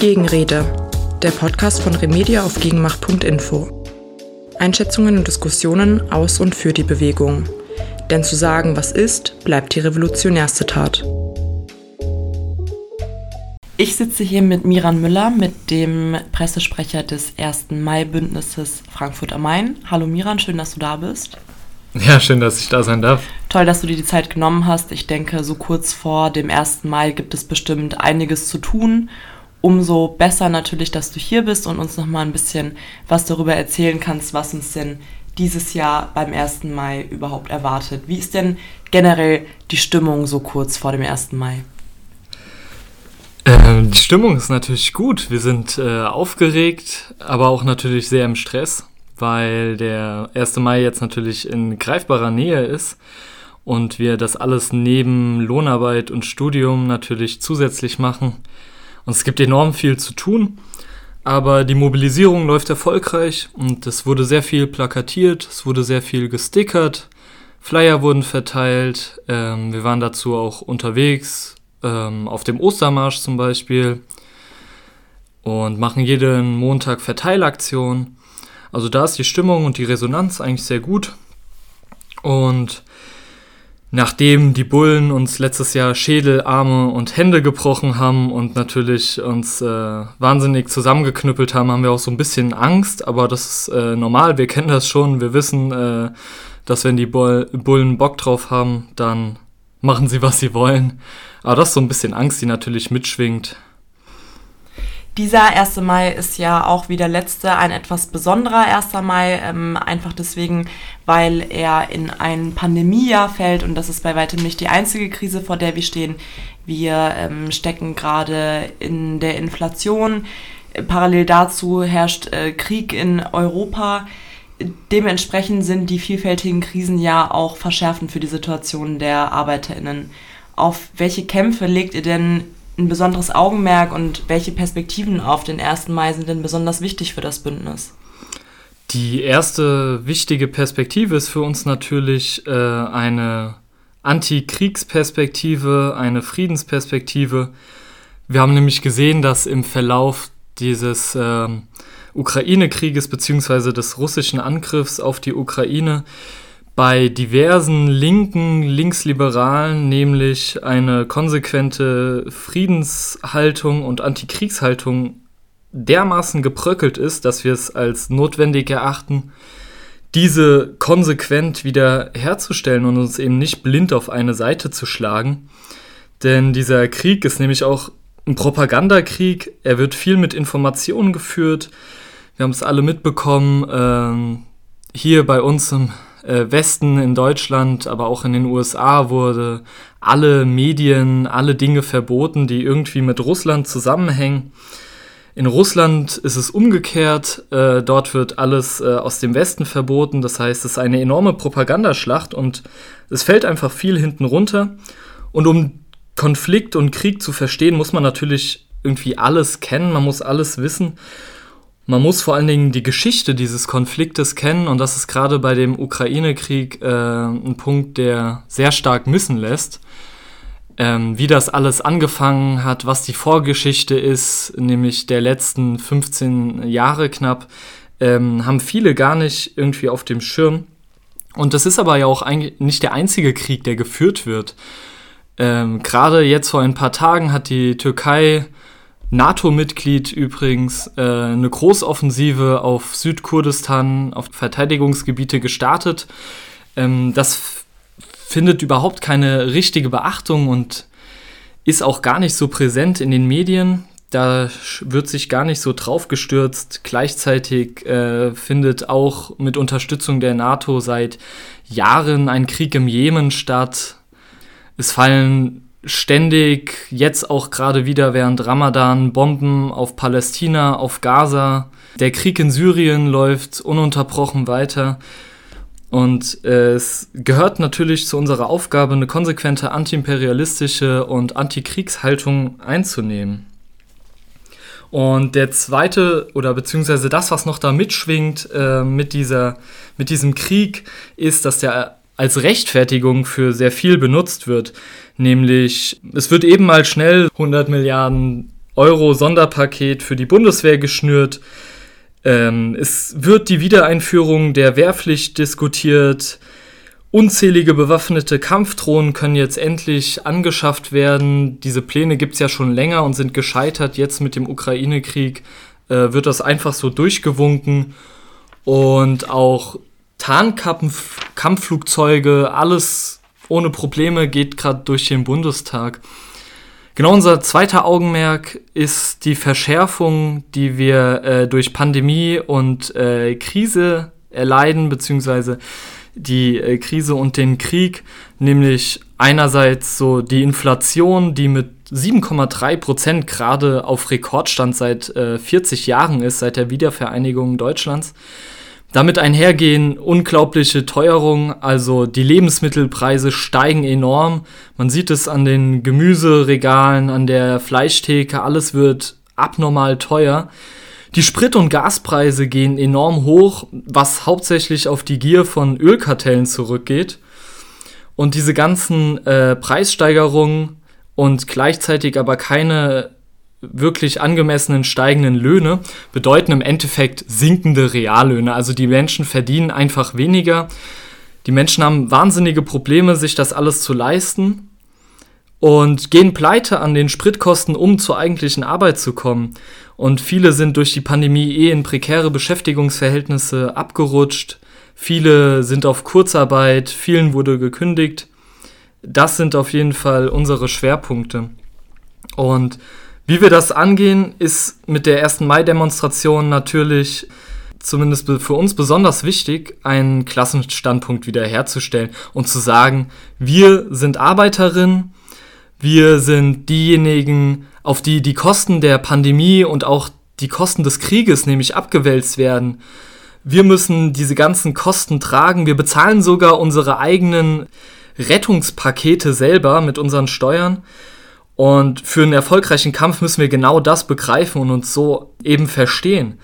Gegenrede, der Podcast von Remedia auf gegenmacht.info. Einschätzungen und Diskussionen aus und für die Bewegung. Denn zu sagen, was ist, bleibt die revolutionärste Tat. Ich sitze hier mit Miran Müller, mit dem Pressesprecher des 1. Mai-Bündnisses Frankfurt am Main. Hallo Miran, schön, dass du da bist. Ja, schön, dass ich da sein darf. Toll, dass du dir die Zeit genommen hast. Ich denke, so kurz vor dem 1. Mai gibt es bestimmt einiges zu tun. Umso besser natürlich, dass du hier bist und uns nochmal ein bisschen was darüber erzählen kannst, was uns denn dieses Jahr beim 1. Mai überhaupt erwartet. Wie ist denn generell die Stimmung so kurz vor dem 1. Mai? Äh, die Stimmung ist natürlich gut. Wir sind äh, aufgeregt, aber auch natürlich sehr im Stress weil der 1. Mai jetzt natürlich in greifbarer Nähe ist und wir das alles neben Lohnarbeit und Studium natürlich zusätzlich machen. Und es gibt enorm viel zu tun, aber die Mobilisierung läuft erfolgreich und es wurde sehr viel plakatiert, es wurde sehr viel gestickert, Flyer wurden verteilt, ähm, wir waren dazu auch unterwegs, ähm, auf dem Ostermarsch zum Beispiel und machen jeden Montag Verteilaktionen. Also da ist die Stimmung und die Resonanz eigentlich sehr gut. Und nachdem die Bullen uns letztes Jahr Schädel, Arme und Hände gebrochen haben und natürlich uns äh, wahnsinnig zusammengeknüppelt haben, haben wir auch so ein bisschen Angst, aber das ist äh, normal, wir kennen das schon, wir wissen, äh, dass wenn die Bullen Bock drauf haben, dann machen sie, was sie wollen. Aber das ist so ein bisschen Angst, die natürlich mitschwingt. Dieser 1. Mai ist ja auch wie der letzte ein etwas besonderer 1. Mai, ähm, einfach deswegen, weil er in ein Pandemiejahr fällt und das ist bei weitem nicht die einzige Krise, vor der wir stehen. Wir ähm, stecken gerade in der Inflation. Parallel dazu herrscht äh, Krieg in Europa. Dementsprechend sind die vielfältigen Krisen ja auch verschärfend für die Situation der ArbeiterInnen. Auf welche Kämpfe legt ihr denn ein besonderes Augenmerk und welche Perspektiven auf den 1. Mai sind denn besonders wichtig für das Bündnis? Die erste wichtige Perspektive ist für uns natürlich äh, eine Antikriegsperspektive, eine Friedensperspektive. Wir haben nämlich gesehen, dass im Verlauf dieses äh, Ukraine-Krieges bzw. des russischen Angriffs auf die Ukraine bei diversen linken, linksliberalen nämlich eine konsequente Friedenshaltung und Antikriegshaltung dermaßen gebröckelt ist, dass wir es als notwendig erachten, diese konsequent wieder herzustellen und uns eben nicht blind auf eine Seite zu schlagen. Denn dieser Krieg ist nämlich auch ein Propagandakrieg. Er wird viel mit Informationen geführt. Wir haben es alle mitbekommen. Ähm, hier bei uns im Westen, in Deutschland, aber auch in den USA wurde alle Medien, alle Dinge verboten, die irgendwie mit Russland zusammenhängen. In Russland ist es umgekehrt. Äh, dort wird alles äh, aus dem Westen verboten. Das heißt, es ist eine enorme Propagandaschlacht und es fällt einfach viel hinten runter. Und um Konflikt und Krieg zu verstehen, muss man natürlich irgendwie alles kennen, man muss alles wissen. Man muss vor allen Dingen die Geschichte dieses Konfliktes kennen und das ist gerade bei dem Ukraine-Krieg äh, ein Punkt, der sehr stark missen lässt. Ähm, wie das alles angefangen hat, was die Vorgeschichte ist, nämlich der letzten 15 Jahre knapp, ähm, haben viele gar nicht irgendwie auf dem Schirm. Und das ist aber ja auch nicht der einzige Krieg, der geführt wird. Ähm, Gerade jetzt vor ein paar Tagen hat die Türkei NATO-Mitglied übrigens, äh, eine Großoffensive auf Südkurdistan, auf Verteidigungsgebiete gestartet. Ähm, das findet überhaupt keine richtige Beachtung und ist auch gar nicht so präsent in den Medien. Da wird sich gar nicht so drauf gestürzt. Gleichzeitig äh, findet auch mit Unterstützung der NATO seit Jahren ein Krieg im Jemen statt. Es fallen ständig, jetzt auch gerade wieder während Ramadan, Bomben auf Palästina, auf Gaza. Der Krieg in Syrien läuft ununterbrochen weiter. Und äh, es gehört natürlich zu unserer Aufgabe, eine konsequente antiimperialistische und Antikriegshaltung einzunehmen. Und der zweite, oder beziehungsweise das, was noch da mitschwingt äh, mit, dieser, mit diesem Krieg, ist, dass der als Rechtfertigung für sehr viel benutzt wird. Nämlich, es wird eben mal schnell 100 Milliarden Euro Sonderpaket für die Bundeswehr geschnürt. Ähm, es wird die Wiedereinführung der Wehrpflicht diskutiert. Unzählige bewaffnete Kampfdrohnen können jetzt endlich angeschafft werden. Diese Pläne gibt es ja schon länger und sind gescheitert. Jetzt mit dem Ukraine-Krieg äh, wird das einfach so durchgewunken. Und auch Tarnkampfflugzeuge, alles ohne Probleme geht gerade durch den Bundestag. Genau unser zweiter Augenmerk ist die Verschärfung, die wir äh, durch Pandemie und äh, Krise erleiden, beziehungsweise die äh, Krise und den Krieg, nämlich einerseits so die Inflation, die mit 7,3 Prozent gerade auf Rekordstand seit äh, 40 Jahren ist, seit der Wiedervereinigung Deutschlands. Damit einhergehen unglaubliche Teuerungen, also die Lebensmittelpreise steigen enorm. Man sieht es an den Gemüseregalen, an der Fleischtheke, alles wird abnormal teuer. Die Sprit- und Gaspreise gehen enorm hoch, was hauptsächlich auf die Gier von Ölkartellen zurückgeht. Und diese ganzen äh, Preissteigerungen und gleichzeitig aber keine wirklich angemessenen steigenden Löhne bedeuten im Endeffekt sinkende Reallöhne. Also die Menschen verdienen einfach weniger. Die Menschen haben wahnsinnige Probleme, sich das alles zu leisten und gehen pleite an den Spritkosten, um zur eigentlichen Arbeit zu kommen. Und viele sind durch die Pandemie eh in prekäre Beschäftigungsverhältnisse abgerutscht. Viele sind auf Kurzarbeit, vielen wurde gekündigt. Das sind auf jeden Fall unsere Schwerpunkte. Und wie wir das angehen, ist mit der 1. Mai-Demonstration natürlich zumindest für uns besonders wichtig, einen Klassenstandpunkt wiederherzustellen und zu sagen, wir sind Arbeiterinnen, wir sind diejenigen, auf die die Kosten der Pandemie und auch die Kosten des Krieges nämlich abgewälzt werden. Wir müssen diese ganzen Kosten tragen. Wir bezahlen sogar unsere eigenen Rettungspakete selber mit unseren Steuern. Und für einen erfolgreichen Kampf müssen wir genau das begreifen und uns so eben verstehen.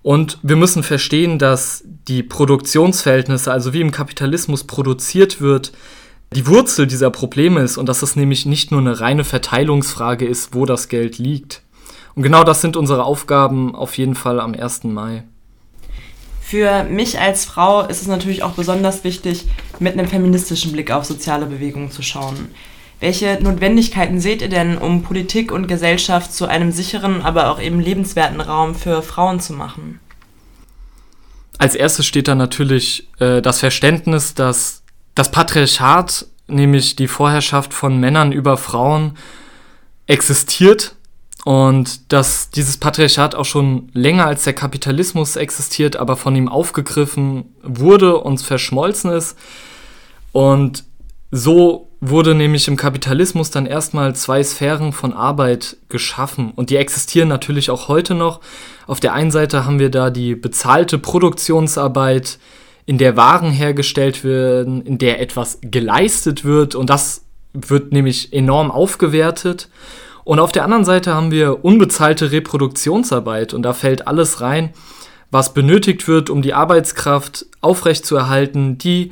Und wir müssen verstehen, dass die Produktionsverhältnisse, also wie im Kapitalismus produziert wird, die Wurzel dieser Probleme ist und dass es nämlich nicht nur eine reine Verteilungsfrage ist, wo das Geld liegt. Und genau das sind unsere Aufgaben auf jeden Fall am 1. Mai. Für mich als Frau ist es natürlich auch besonders wichtig, mit einem feministischen Blick auf soziale Bewegungen zu schauen. Welche Notwendigkeiten seht ihr denn, um Politik und Gesellschaft zu einem sicheren, aber auch eben lebenswerten Raum für Frauen zu machen? Als erstes steht da natürlich äh, das Verständnis, dass das Patriarchat, nämlich die Vorherrschaft von Männern über Frauen, existiert und dass dieses Patriarchat auch schon länger als der Kapitalismus existiert, aber von ihm aufgegriffen wurde und verschmolzen ist. Und so wurde nämlich im Kapitalismus dann erstmal zwei Sphären von Arbeit geschaffen und die existieren natürlich auch heute noch. Auf der einen Seite haben wir da die bezahlte Produktionsarbeit, in der Waren hergestellt werden, in der etwas geleistet wird und das wird nämlich enorm aufgewertet. Und auf der anderen Seite haben wir unbezahlte Reproduktionsarbeit und da fällt alles rein, was benötigt wird, um die Arbeitskraft aufrechtzuerhalten, die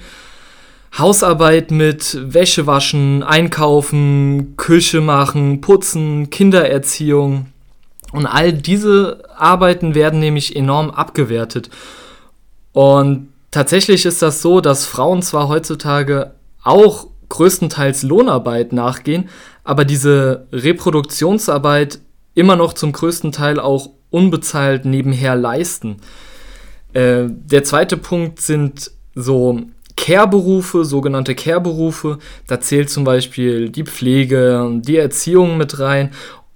Hausarbeit mit Wäsche waschen, einkaufen, Küche machen, putzen, Kindererziehung. Und all diese Arbeiten werden nämlich enorm abgewertet. Und Tatsächlich ist das so, dass Frauen zwar heutzutage auch größtenteils Lohnarbeit nachgehen, aber diese Reproduktionsarbeit immer noch zum größten Teil auch unbezahlt nebenher leisten. Äh, der zweite Punkt sind so Care-Berufe, sogenannte Care-Berufe. Da zählt zum Beispiel die Pflege, die Erziehung mit rein.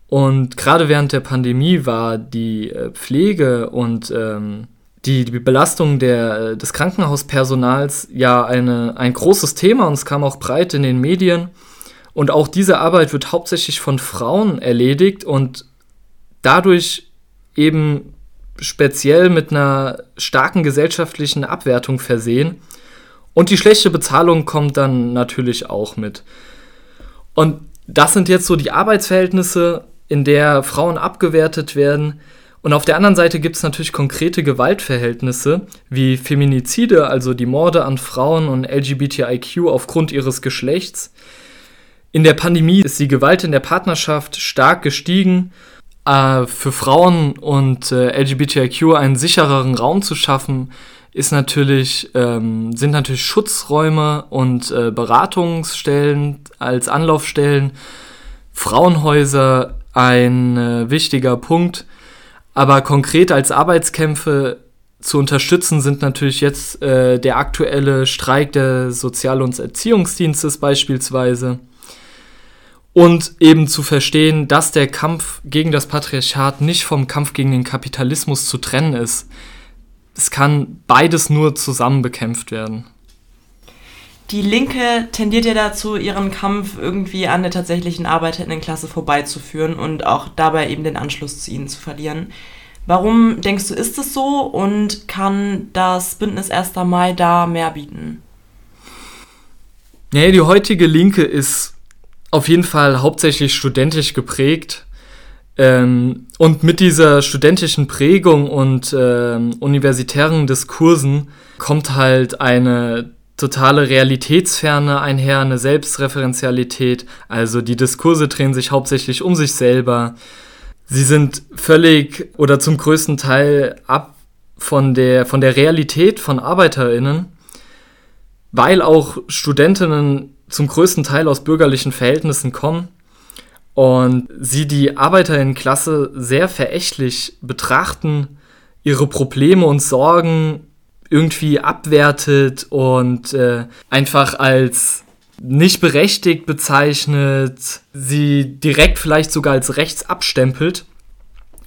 Und gerade während der Pandemie war die äh, Pflege und ähm, die, die Belastung der, des Krankenhauspersonals ja eine, ein großes Thema und es kam auch breit in den Medien. Und auch diese Arbeit wird hauptsächlich von Frauen erledigt und dadurch eben speziell mit einer starken gesellschaftlichen Abwertung versehen. Und die schlechte Bezahlung kommt dann natürlich auch mit. Und das sind jetzt so die Arbeitsverhältnisse, in der Frauen abgewertet werden. Und auf der anderen Seite gibt es natürlich konkrete Gewaltverhältnisse wie Feminizide, also die Morde an Frauen und LGBTIQ aufgrund ihres Geschlechts. In der Pandemie ist die Gewalt in der Partnerschaft stark gestiegen. äh, für Frauen und äh, LGBTIQ einen sichereren Raum zu schaffen, ist natürlich, ähm, sind natürlich Schutzräume und äh, Beratungsstellen als Anlaufstellen, Frauenhäuser ein äh, wichtiger Punkt. Aber konkret als Arbeitskämpfe zu unterstützen sind natürlich jetzt äh, der aktuelle Streik des Sozial- und Erziehungsdienstes beispielsweise. Und eben zu verstehen, dass der Kampf gegen das Patriarchat nicht vom Kampf gegen den Kapitalismus zu trennen ist. Es kann beides nur zusammen bekämpft werden. Die Linke tendiert ja dazu, ihren Kampf irgendwie an der tatsächlichen Arbeiterinnenklasse vorbeizuführen und auch dabei eben den Anschluss zu ihnen zu verlieren. Warum denkst du, ist es so und kann das Bündnis 1. Mai da mehr bieten? Nee, die heutige Linke ist auf jeden Fall hauptsächlich studentisch geprägt. Ähm, und mit dieser studentischen Prägung und ähm, universitären Diskursen kommt halt eine totale Realitätsferne einher, eine Selbstreferenzialität. Also die Diskurse drehen sich hauptsächlich um sich selber. Sie sind völlig oder zum größten Teil ab von der, von der Realität von ArbeiterInnen, weil auch Studentinnen zum größten Teil aus bürgerlichen Verhältnissen kommen und sie die Arbeiterinnenklasse sehr verächtlich betrachten, ihre Probleme und Sorgen irgendwie abwertet und äh, einfach als nicht berechtigt bezeichnet, sie direkt vielleicht sogar als rechts abstempelt.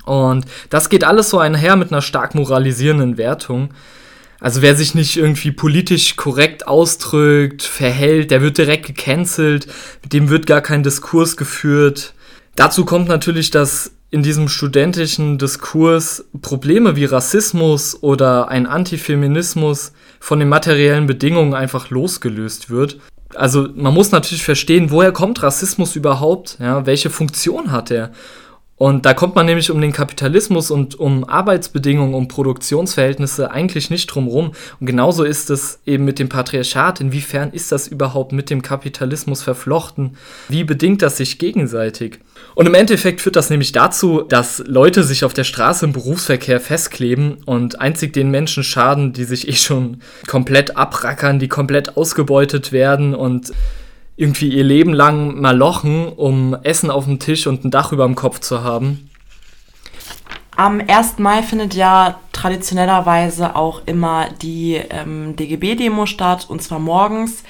Und das geht alles so einher mit einer stark moralisierenden Wertung. Also wer sich nicht irgendwie politisch korrekt ausdrückt, verhält, der wird direkt gecancelt, mit dem wird gar kein Diskurs geführt. Dazu kommt natürlich, dass in diesem studentischen Diskurs Probleme wie Rassismus oder ein Antifeminismus von den materiellen Bedingungen einfach losgelöst wird. Also man muss natürlich verstehen, woher kommt Rassismus überhaupt? Ja, welche Funktion hat er? Und da kommt man nämlich um den Kapitalismus und um Arbeitsbedingungen, um Produktionsverhältnisse eigentlich nicht drum rum. Und genauso ist es eben mit dem Patriarchat. Inwiefern ist das überhaupt mit dem Kapitalismus verflochten? Wie bedingt das sich gegenseitig? Und im Endeffekt führt das nämlich dazu, dass Leute sich auf der Straße im Berufsverkehr festkleben und einzig den Menschen schaden, die sich eh schon komplett abrackern, die komplett ausgebeutet werden und irgendwie ihr Leben lang malochen, um Essen auf dem Tisch und ein Dach über dem Kopf zu haben. Am 1. Mai findet ja traditionellerweise auch immer die ähm, DGB-Demo statt, und zwar morgens.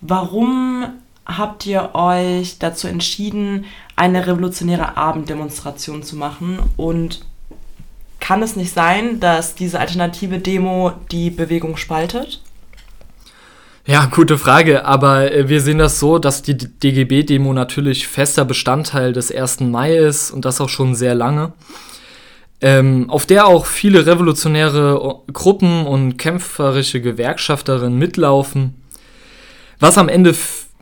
Warum habt ihr euch dazu entschieden, eine revolutionäre Abenddemonstration zu machen? Und kann es nicht sein, dass diese alternative Demo die Bewegung spaltet? Ja, gute Frage, aber äh, wir sehen das so, dass die DGB-Demo natürlich fester Bestandteil des 1. Mai ist und das auch schon sehr lange. Ähm, auf der auch viele revolutionäre Gruppen und kämpferische Gewerkschafterinnen mitlaufen. Was am Ende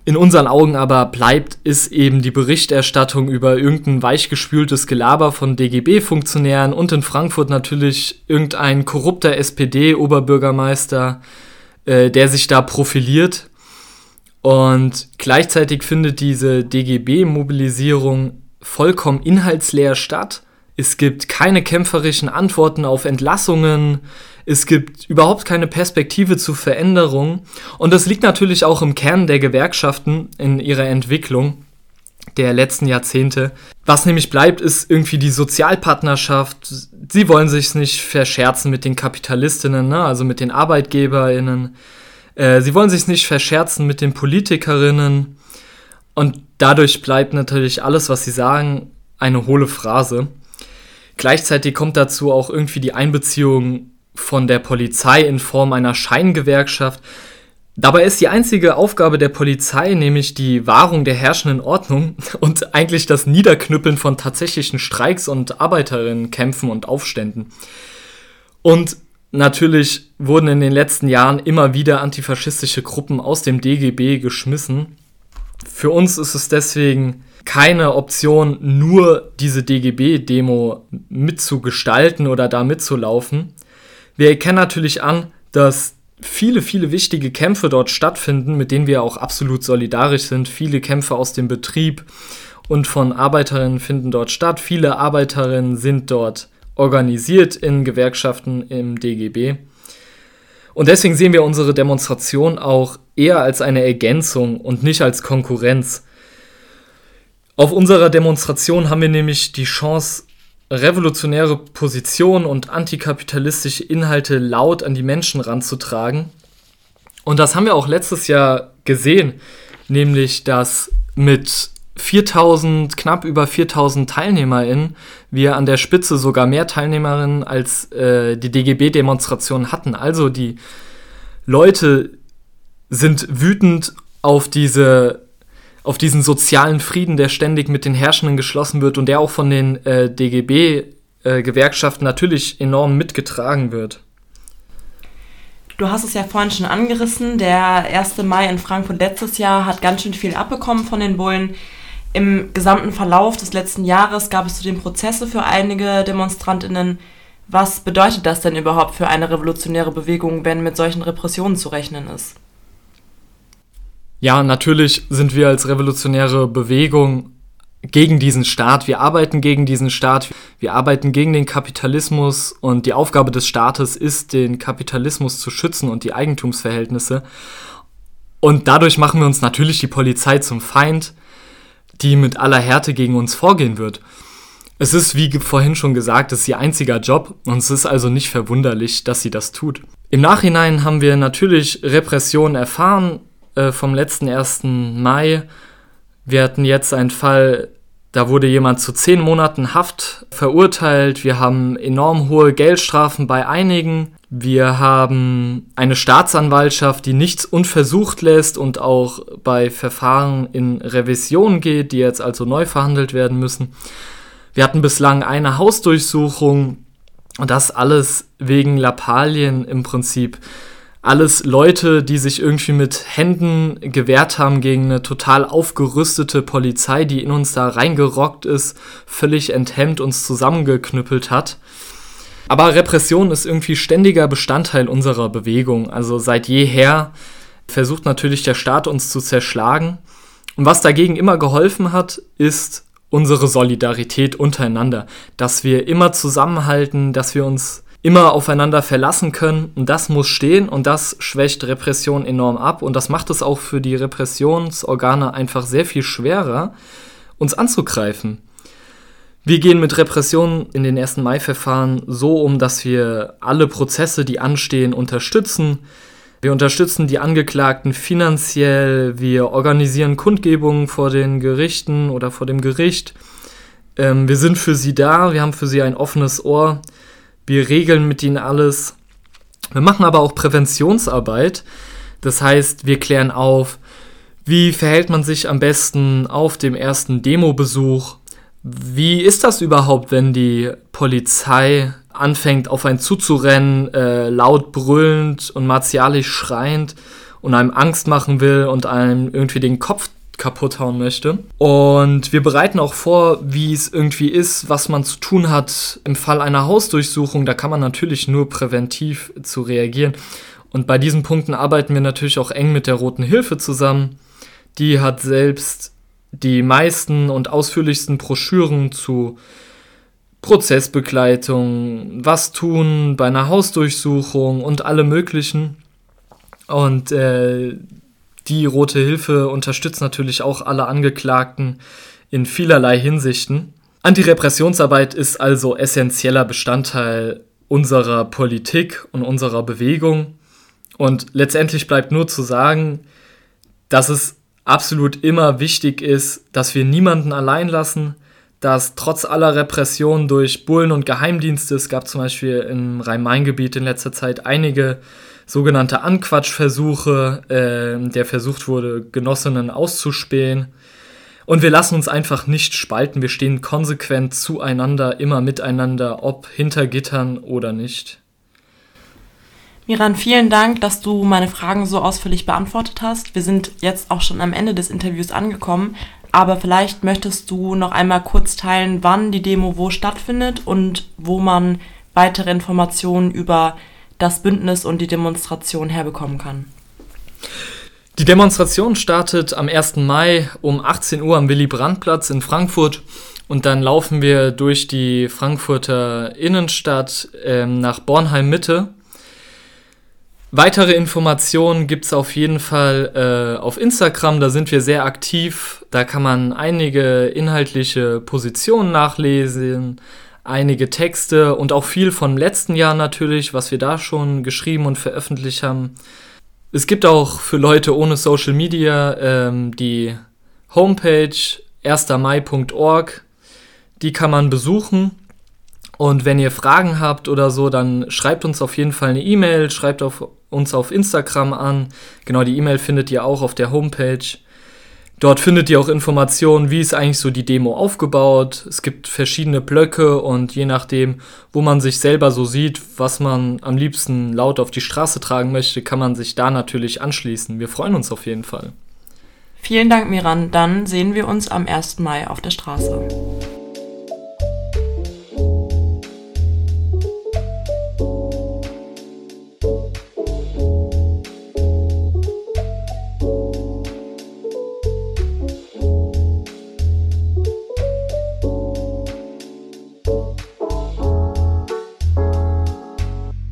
in unseren Augen aber bleibt, ist eben die Berichterstattung über irgendein weichgespültes Gelaber von DGB-Funktionären und in Frankfurt natürlich irgendein korrupter SPD-Oberbürgermeister, äh, der sich da profiliert. Und gleichzeitig findet diese DGB-Mobilisierung vollkommen inhaltsleer statt. Es gibt keine kämpferischen Antworten auf Entlassungen. Es gibt überhaupt keine Perspektive zu Veränderung. Und das liegt natürlich auch im Kern der Gewerkschaften in ihrer Entwicklung der letzten Jahrzehnte. Was nämlich bleibt, ist irgendwie die Sozialpartnerschaft. Sie wollen sich nicht verscherzen mit den Kapitalistinnen, ne? also mit den Arbeitgeberinnen. Äh, sie wollen sich nicht verscherzen mit den Politikerinnen. Und dadurch bleibt natürlich alles, was sie sagen, eine hohle Phrase. Gleichzeitig kommt dazu auch irgendwie die Einbeziehung von der Polizei in Form einer Scheingewerkschaft, Dabei ist die einzige Aufgabe der Polizei nämlich die Wahrung der herrschenden Ordnung und eigentlich das Niederknüppeln von tatsächlichen Streiks und Arbeiterinnenkämpfen und Aufständen. Und natürlich wurden in den letzten Jahren immer wieder antifaschistische Gruppen aus dem DGB geschmissen. Für uns ist es deswegen keine Option, nur diese DGB-Demo mitzugestalten oder da mitzulaufen. Wir erkennen natürlich an, dass viele, viele wichtige Kämpfe dort stattfinden, mit denen wir auch absolut solidarisch sind. Viele Kämpfe aus dem Betrieb und von Arbeiterinnen finden dort statt. Viele Arbeiterinnen sind dort organisiert in Gewerkschaften im DGB. Und deswegen sehen wir unsere Demonstration auch eher als eine Ergänzung und nicht als Konkurrenz. Auf unserer Demonstration haben wir nämlich die Chance, revolutionäre Positionen und antikapitalistische Inhalte laut an die Menschen ranzutragen. Und das haben wir auch letztes Jahr gesehen, nämlich dass mit 4000, knapp über 4000 TeilnehmerInnen, wir an der Spitze sogar mehr Teilnehmerinnen als äh, die DGB-Demonstration hatten. Also die Leute sind wütend auf diese auf diesen sozialen Frieden, der ständig mit den Herrschenden geschlossen wird und der auch von den äh, DGB-Gewerkschaften äh, natürlich enorm mitgetragen wird. Du hast es ja vorhin schon angerissen, der 1. Mai in Frankfurt letztes Jahr hat ganz schön viel abbekommen von den Bullen. Im gesamten Verlauf des letzten Jahres gab es zudem Prozesse für einige Demonstrantinnen. Was bedeutet das denn überhaupt für eine revolutionäre Bewegung, wenn mit solchen Repressionen zu rechnen ist? Ja, natürlich sind wir als revolutionäre Bewegung gegen diesen Staat. Wir arbeiten gegen diesen Staat. Wir arbeiten gegen den Kapitalismus und die Aufgabe des Staates ist, den Kapitalismus zu schützen und die Eigentumsverhältnisse. Und dadurch machen wir uns natürlich die Polizei zum Feind die mit aller Härte gegen uns vorgehen wird. Es ist, wie vorhin schon gesagt, es ist ihr einziger Job und es ist also nicht verwunderlich, dass sie das tut. Im Nachhinein haben wir natürlich Repressionen erfahren äh, vom letzten 1. Mai. Wir hatten jetzt einen Fall, da wurde jemand zu zehn Monaten Haft verurteilt. Wir haben enorm hohe Geldstrafen bei einigen. Wir haben eine Staatsanwaltschaft, die nichts unversucht lässt und auch bei Verfahren in Revision geht, die jetzt also neu verhandelt werden müssen. Wir hatten bislang eine Hausdurchsuchung und das alles wegen Lappalien im Prinzip. Alles Leute, die sich irgendwie mit Händen gewehrt haben gegen eine total aufgerüstete Polizei, die in uns da reingerockt ist, völlig enthemmt uns zusammengeknüppelt hat. Aber Repression ist irgendwie ständiger Bestandteil unserer Bewegung. Also seit jeher versucht natürlich der Staat uns zu zerschlagen. Und was dagegen immer geholfen hat, ist unsere Solidarität untereinander. Dass wir immer zusammenhalten, dass wir uns immer aufeinander verlassen können. Und das muss stehen und das schwächt Repression enorm ab. Und das macht es auch für die Repressionsorgane einfach sehr viel schwerer, uns anzugreifen. Wir gehen mit Repressionen in den ersten Mai-Verfahren so um, dass wir alle Prozesse, die anstehen, unterstützen. Wir unterstützen die Angeklagten finanziell, wir organisieren Kundgebungen vor den Gerichten oder vor dem Gericht. Ähm, wir sind für sie da, wir haben für sie ein offenes Ohr, wir regeln mit ihnen alles. Wir machen aber auch Präventionsarbeit. Das heißt, wir klären auf, wie verhält man sich am besten auf dem ersten Demobesuch, wie ist das überhaupt, wenn die Polizei anfängt, auf einen zuzurennen, äh, laut brüllend und martialisch schreiend und einem Angst machen will und einem irgendwie den Kopf kaputt hauen möchte. Und wir bereiten auch vor, wie es irgendwie ist, was man zu tun hat im Fall einer Hausdurchsuchung. Da kann man natürlich nur präventiv zu reagieren. Und bei diesen Punkten arbeiten wir natürlich auch eng mit der Roten Hilfe zusammen. Die hat selbst die meisten und ausführlichsten Broschüren zu Prozessbegleitung, was tun bei einer Hausdurchsuchung und alle möglichen. Und äh, die Rote Hilfe unterstützt natürlich auch alle Angeklagten in vielerlei Hinsichten. Antirepressionsarbeit ist also essentieller Bestandteil unserer Politik und unserer Bewegung. Und letztendlich bleibt nur zu sagen, dass es absolut immer wichtig ist, dass wir niemanden allein lassen, dass trotz aller Repressionen durch Bullen und Geheimdienste, es gab zum Beispiel im Rhein-Main-Gebiet in letzter Zeit einige sogenannte Anquatschversuche, äh, der versucht wurde, Genossinnen auszuspähen. Und wir lassen uns einfach nicht spalten, wir stehen konsequent zueinander, immer miteinander, ob hinter Gittern oder nicht. Miran, vielen Dank, dass du meine Fragen so ausführlich beantwortet hast. Wir sind jetzt auch schon am Ende des Interviews angekommen, aber vielleicht möchtest du noch einmal kurz teilen, wann die Demo wo stattfindet und wo man weitere Informationen über das Bündnis und die Demonstration herbekommen kann. Die Demonstration startet am 1. Mai um 18 Uhr am Willy-Brandt-Platz in Frankfurt und dann laufen wir durch die Frankfurter Innenstadt ähm, nach Bornheim-Mitte. Weitere Informationen gibt es auf jeden Fall äh, auf Instagram, da sind wir sehr aktiv. Da kann man einige inhaltliche Positionen nachlesen, einige Texte und auch viel vom letzten Jahr natürlich, was wir da schon geschrieben und veröffentlicht haben. Es gibt auch für Leute ohne Social Media ähm, die Homepage 1mai.org. Die kann man besuchen. Und wenn ihr Fragen habt oder so, dann schreibt uns auf jeden Fall eine E-Mail, schreibt auf uns auf Instagram an. Genau, die E-Mail findet ihr auch auf der Homepage. Dort findet ihr auch Informationen, wie ist eigentlich so die Demo aufgebaut. Es gibt verschiedene Blöcke und je nachdem, wo man sich selber so sieht, was man am liebsten laut auf die Straße tragen möchte, kann man sich da natürlich anschließen. Wir freuen uns auf jeden Fall. Vielen Dank, Miran. Dann sehen wir uns am 1. Mai auf der Straße.